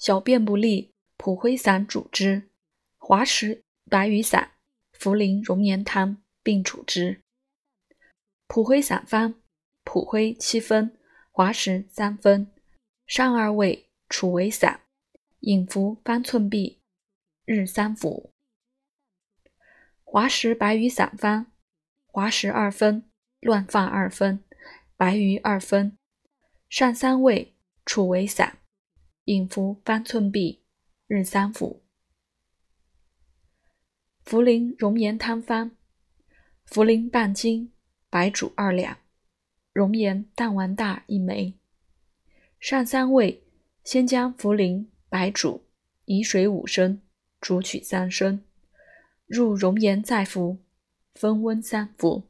小便不利，蒲灰散主之；滑石、白羽散、茯苓溶盐汤并处之。蒲灰散方：蒲灰七分，滑石三分，上二味，处为散，饮服方寸匕，日三服。滑石白羽散方：滑石二分，乱放二分，白鱼二分，上三味，处为散，饮服方寸匕，日三服。茯苓溶盐汤方：茯苓半斤，白术二两，熔盐淡丸大一枚。上三味，先将茯苓、白术以水五升，煮取三升，入熔盐再服，分温三服。